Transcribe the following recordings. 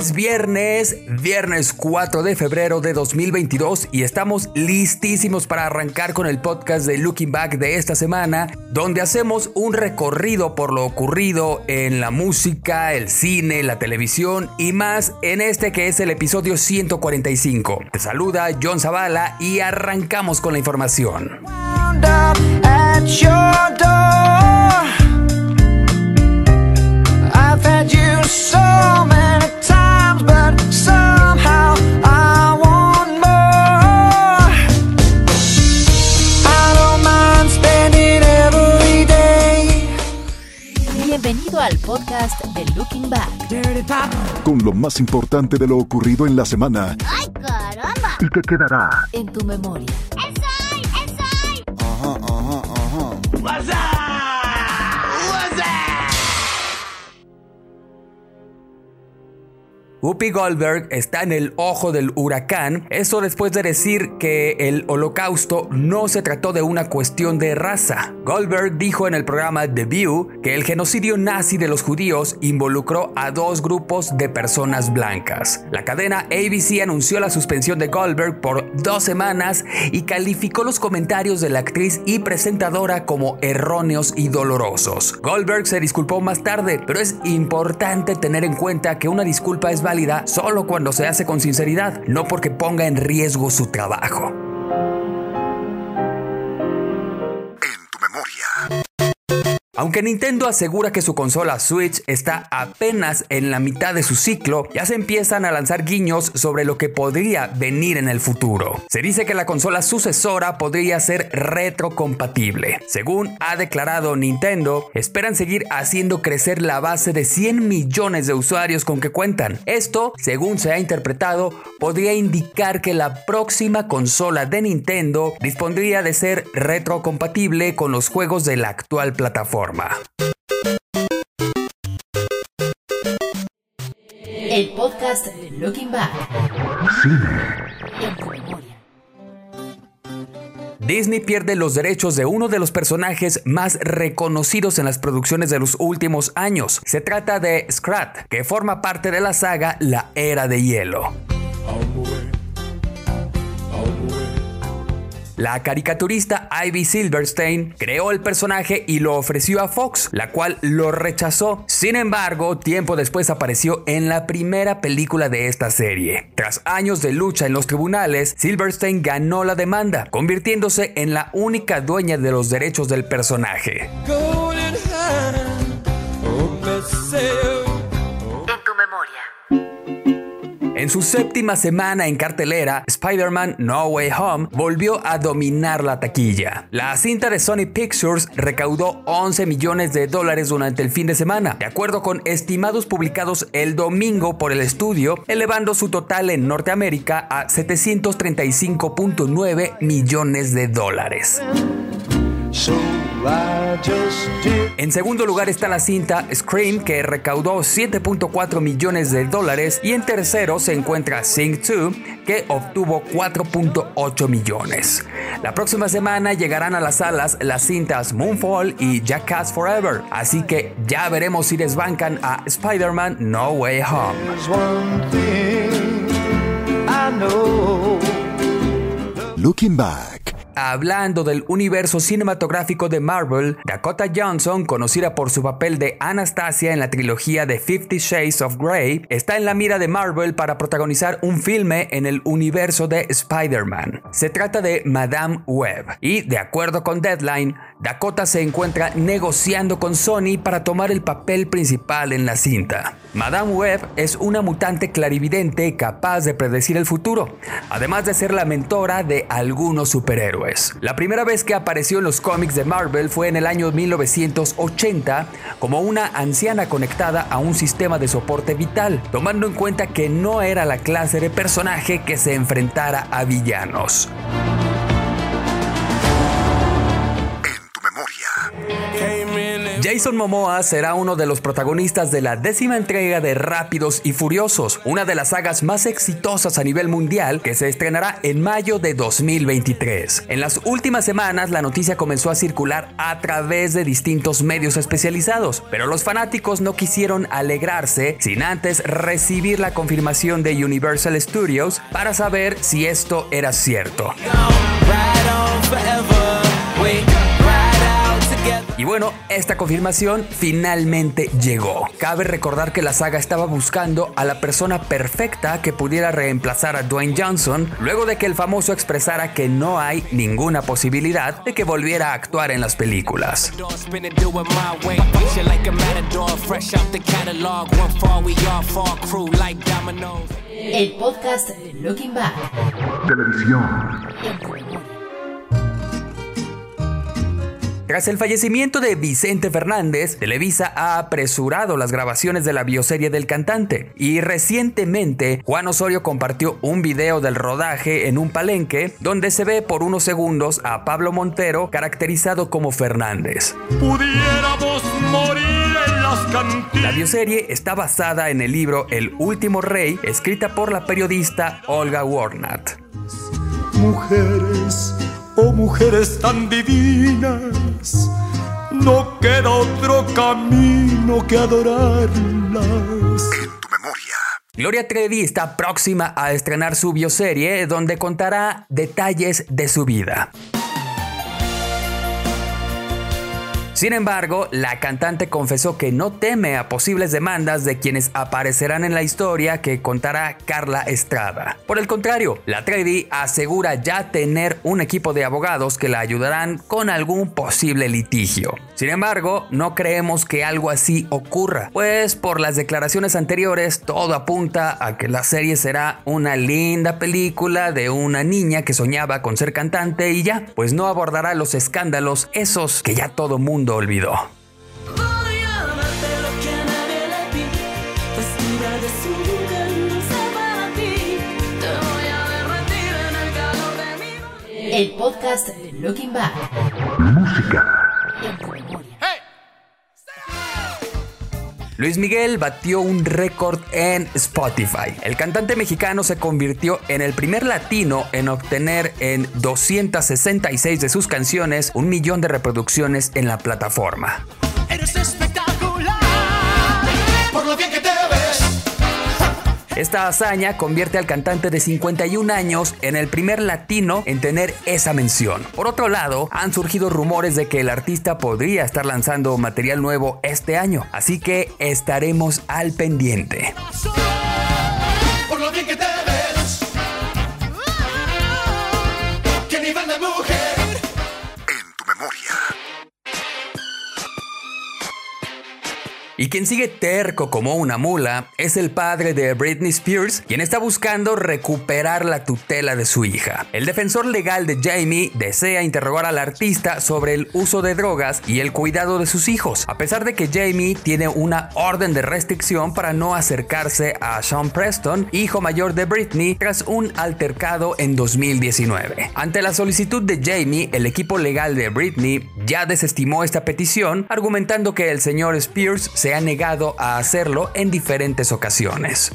Es viernes, viernes 4 de febrero de 2022 y estamos listísimos para arrancar con el podcast de Looking Back de esta semana, donde hacemos un recorrido por lo ocurrido en la música, el cine, la televisión y más en este que es el episodio 145. Te saluda John Zavala y arrancamos con la información. Al podcast de Looking Back. Con lo más importante de lo ocurrido en la semana ¡Ay, caramba! y que quedará En tu memoria. ¡Esoy! ¡Esoy! Whoopi Goldberg está en el ojo del huracán, eso después de decir que el holocausto no se trató de una cuestión de raza. Goldberg dijo en el programa The View que el genocidio nazi de los judíos involucró a dos grupos de personas blancas. La cadena ABC anunció la suspensión de Goldberg por dos semanas y calificó los comentarios de la actriz y presentadora como erróneos y dolorosos. Goldberg se disculpó más tarde, pero es importante tener en cuenta que una disculpa es válida solo cuando se hace con sinceridad, no porque ponga en riesgo su trabajo. Aunque Nintendo asegura que su consola Switch está apenas en la mitad de su ciclo, ya se empiezan a lanzar guiños sobre lo que podría venir en el futuro. Se dice que la consola sucesora podría ser retrocompatible. Según ha declarado Nintendo, esperan seguir haciendo crecer la base de 100 millones de usuarios con que cuentan. Esto, según se ha interpretado, podría indicar que la próxima consola de Nintendo dispondría de ser retrocompatible con los juegos de la actual plataforma. El podcast de Looking Back. Disney pierde los derechos de uno de los personajes más reconocidos en las producciones de los últimos años. Se trata de Scrat, que forma parte de la saga La Era de Hielo. La caricaturista Ivy Silverstein creó el personaje y lo ofreció a Fox, la cual lo rechazó. Sin embargo, tiempo después apareció en la primera película de esta serie. Tras años de lucha en los tribunales, Silverstein ganó la demanda, convirtiéndose en la única dueña de los derechos del personaje. Su séptima semana en cartelera, Spider-Man No Way Home volvió a dominar la taquilla. La cinta de Sony Pictures recaudó 11 millones de dólares durante el fin de semana, de acuerdo con estimados publicados el domingo por el estudio, elevando su total en Norteamérica a 735.9 millones de dólares. En segundo lugar está la cinta Scream que recaudó 7.4 millones de dólares y en tercero se encuentra Sing 2 que obtuvo 4.8 millones. La próxima semana llegarán a las salas las cintas Moonfall y Jackass Forever, así que ya veremos si desbancan a Spider-Man No Way Home. Looking Back. Hablando del universo cinematográfico de Marvel, Dakota Johnson, conocida por su papel de Anastasia en la trilogía de Fifty Shades of Grey, está en la mira de Marvel para protagonizar un filme en el universo de Spider-Man. Se trata de Madame Web y, de acuerdo con Deadline, Dakota se encuentra negociando con Sony para tomar el papel principal en la cinta. Madame Web es una mutante clarividente capaz de predecir el futuro, además de ser la mentora de algunos superhéroes. La primera vez que apareció en los cómics de Marvel fue en el año 1980 como una anciana conectada a un sistema de soporte vital, tomando en cuenta que no era la clase de personaje que se enfrentara a villanos. Jason Momoa será uno de los protagonistas de la décima entrega de Rápidos y Furiosos, una de las sagas más exitosas a nivel mundial que se estrenará en mayo de 2023. En las últimas semanas la noticia comenzó a circular a través de distintos medios especializados, pero los fanáticos no quisieron alegrarse sin antes recibir la confirmación de Universal Studios para saber si esto era cierto. Y bueno, esta confirmación finalmente llegó. Cabe recordar que la saga estaba buscando a la persona perfecta que pudiera reemplazar a Dwayne Johnson luego de que el famoso expresara que no hay ninguna posibilidad de que volviera a actuar en las películas. Door spinning, do it my Tras el fallecimiento de Vicente Fernández, Televisa ha apresurado las grabaciones de la bioserie del cantante y recientemente Juan Osorio compartió un video del rodaje en un palenque donde se ve por unos segundos a Pablo Montero caracterizado como Fernández. pudiéramos morir en las cantinas. La bioserie está basada en el libro El último rey, escrita por la periodista Olga Warnat. Mujeres, oh mujeres tan divinas, no queda otro camino que adorarlas. Gloria Trevi está próxima a estrenar su bioserie donde contará detalles de su vida. Sin embargo, la cantante confesó que no teme a posibles demandas de quienes aparecerán en la historia que contará Carla Estrada. Por el contrario, la Trevi asegura ya tener un equipo de abogados que la ayudarán con algún posible litigio. Sin embargo, no creemos que algo así ocurra, pues por las declaraciones anteriores todo apunta a que la serie será una linda película de una niña que soñaba con ser cantante y ya, pues no abordará los escándalos esos que ya todo mundo olvidó. A derretir en el podcast de Looking Back. Música. Luis Miguel batió un récord en Spotify. El cantante mexicano se convirtió en el primer latino en obtener en 266 de sus canciones un millón de reproducciones en la plataforma. Eres espectacular, por lo bien que te ves. Esta hazaña convierte al cantante de 51 años en el primer latino en tener esa mención. Por otro lado, han surgido rumores de que el artista podría estar lanzando material nuevo este año, así que estaremos al pendiente. Y quien sigue terco como una mula es el padre de Britney Spears, quien está buscando recuperar la tutela de su hija. El defensor legal de Jamie desea interrogar al artista sobre el uso de drogas y el cuidado de sus hijos, a pesar de que Jamie tiene una orden de restricción para no acercarse a Sean Preston, hijo mayor de Britney, tras un altercado en 2019. Ante la solicitud de Jamie, el equipo legal de Britney ya desestimó esta petición, argumentando que el señor Spears se ha negado a hacerlo en diferentes ocasiones.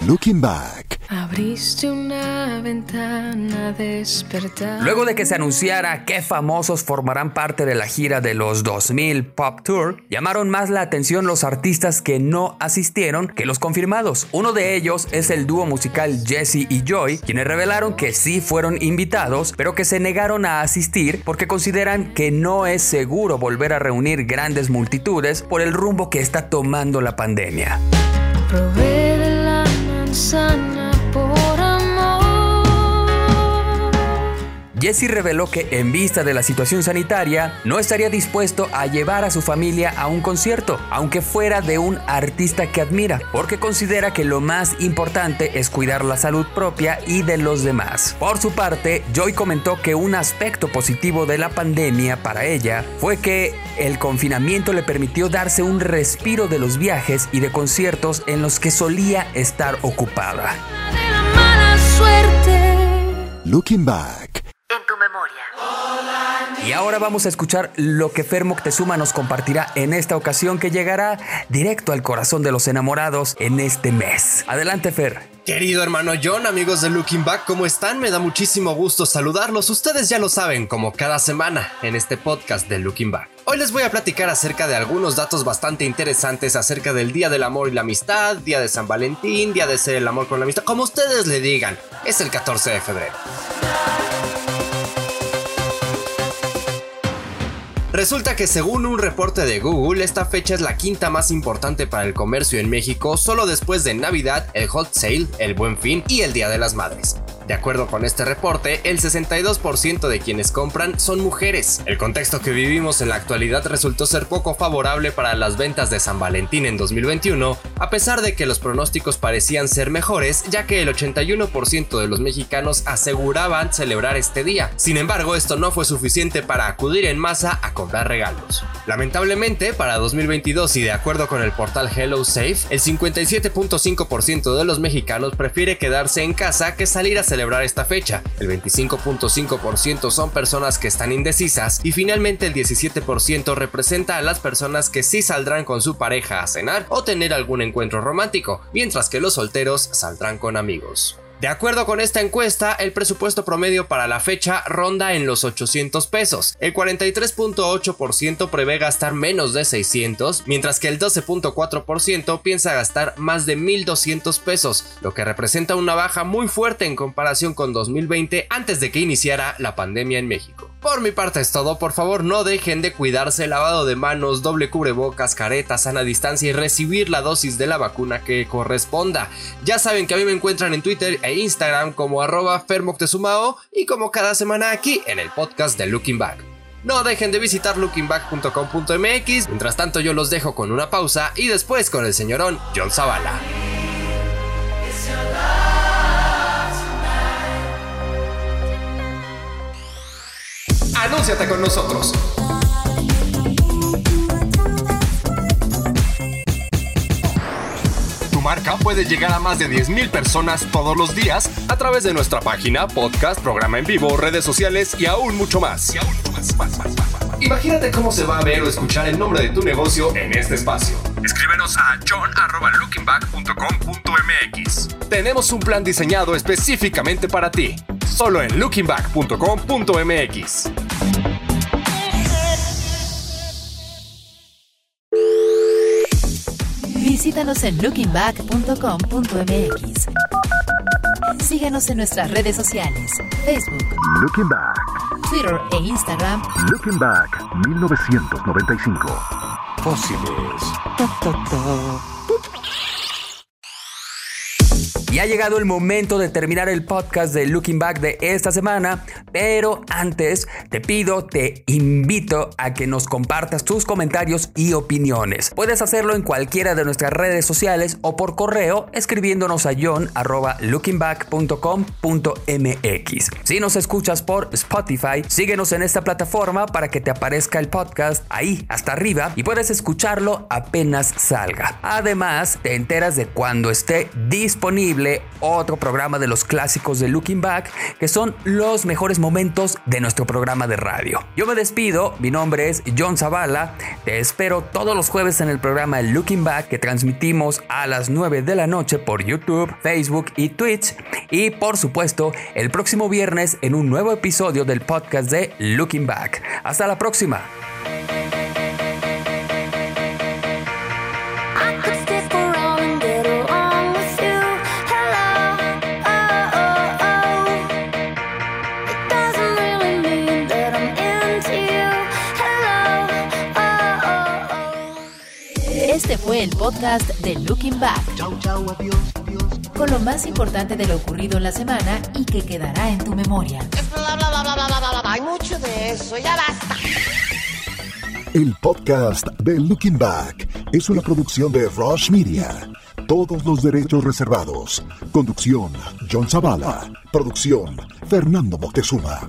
Looking back. Abriste una ventana despertar. Luego de que se anunciara qué famosos formarán parte de la gira de los 2000 Pop Tour, llamaron más la atención los artistas que no asistieron que los confirmados. Uno de ellos es el dúo musical Jesse y Joy, quienes revelaron que sí fueron invitados, pero que se negaron a asistir porque consideran que no es seguro volver a reunir grandes multitudes por el rumbo que está tomando la pandemia. Probé de la manzana. Jesse reveló que en vista de la situación sanitaria no estaría dispuesto a llevar a su familia a un concierto, aunque fuera de un artista que admira, porque considera que lo más importante es cuidar la salud propia y de los demás. Por su parte, Joy comentó que un aspecto positivo de la pandemia para ella fue que el confinamiento le permitió darse un respiro de los viajes y de conciertos en los que solía estar ocupada. Suerte. Looking back. Y ahora vamos a escuchar lo que Fer Moctezuma nos compartirá en esta ocasión que llegará directo al corazón de los enamorados en este mes. Adelante Fer. Querido hermano John, amigos de Looking Back, ¿cómo están? Me da muchísimo gusto saludarlos. Ustedes ya lo saben, como cada semana en este podcast de Looking Back. Hoy les voy a platicar acerca de algunos datos bastante interesantes acerca del Día del Amor y la Amistad, Día de San Valentín, Día de ser el amor con la amistad, como ustedes le digan. Es el 14 de febrero. Resulta que según un reporte de Google, esta fecha es la quinta más importante para el comercio en México, solo después de Navidad, el Hot Sale, el Buen Fin y el Día de las Madres. De acuerdo con este reporte, el 62% de quienes compran son mujeres. El contexto que vivimos en la actualidad resultó ser poco favorable para las ventas de San Valentín en 2021, a pesar de que los pronósticos parecían ser mejores, ya que el 81% de los mexicanos aseguraban celebrar este día. Sin embargo, esto no fue suficiente para acudir en masa a comprar regalos. Lamentablemente, para 2022 y de acuerdo con el portal Hello Safe, el 57.5% de los mexicanos prefiere quedarse en casa que salir a celebrar esta fecha. El 25.5% son personas que están indecisas y finalmente el 17% representa a las personas que sí saldrán con su pareja a cenar o tener algún encuentro romántico, mientras que los solteros saldrán con amigos. De acuerdo con esta encuesta, el presupuesto promedio para la fecha ronda en los 800 pesos. El 43.8% prevé gastar menos de 600, mientras que el 12.4% piensa gastar más de 1200 pesos, lo que representa una baja muy fuerte en comparación con 2020 antes de que iniciara la pandemia en México. Por mi parte es todo, por favor no dejen de cuidarse, lavado de manos, doble cubrebocas, careta, sana distancia y recibir la dosis de la vacuna que corresponda. Ya saben que a mí me encuentran en Twitter e Instagram como arroba fermoctezumao y como cada semana aquí en el podcast de Looking Back. No dejen de visitar lookingback.com.mx, mientras tanto yo los dejo con una pausa y después con el señorón John Zavala. Anúnciate con nosotros. Marca puede llegar a más de 10.000 personas todos los días a través de nuestra página, podcast, programa en vivo, redes sociales y aún mucho más. Imagínate cómo se va a ver o escuchar el nombre de tu negocio en este espacio. Escríbenos a john.lookingback.com.mx. Tenemos un plan diseñado específicamente para ti. Solo en lookingback.com.mx. Visítanos en lookingback.com.mx. Síguenos en nuestras redes sociales, Facebook, Looking Back, Twitter e Instagram Looking Back 1995. Fósiles. Y ha llegado el momento de terminar el podcast de Looking Back de esta semana, pero antes te pido, te invito a que nos compartas tus comentarios y opiniones. Puedes hacerlo en cualquiera de nuestras redes sociales o por correo escribiéndonos a john.lookingback.com.mx. Si nos escuchas por Spotify, síguenos en esta plataforma para que te aparezca el podcast ahí hasta arriba y puedes escucharlo apenas salga. Además, te enteras de cuando esté disponible otro programa de los clásicos de Looking Back, que son los mejores momentos de nuestro programa de radio. Yo me despido, mi nombre es John Zavala, te espero todos los jueves en el programa Looking Back que transmitimos a las 9 de la noche por YouTube, Facebook y Twitch, y por supuesto el próximo viernes en un nuevo episodio del podcast de Looking Back. Hasta la próxima. Fue el podcast de Looking Back. Con lo más importante de lo ocurrido en la semana y que quedará en tu memoria. Bla, bla, bla, bla, bla, bla, bla, bla. Hay mucho de eso, ya basta. El podcast de Looking Back es una producción de Rush Media. Todos los derechos reservados. Conducción, John Zavala. Producción, Fernando Moctezuma.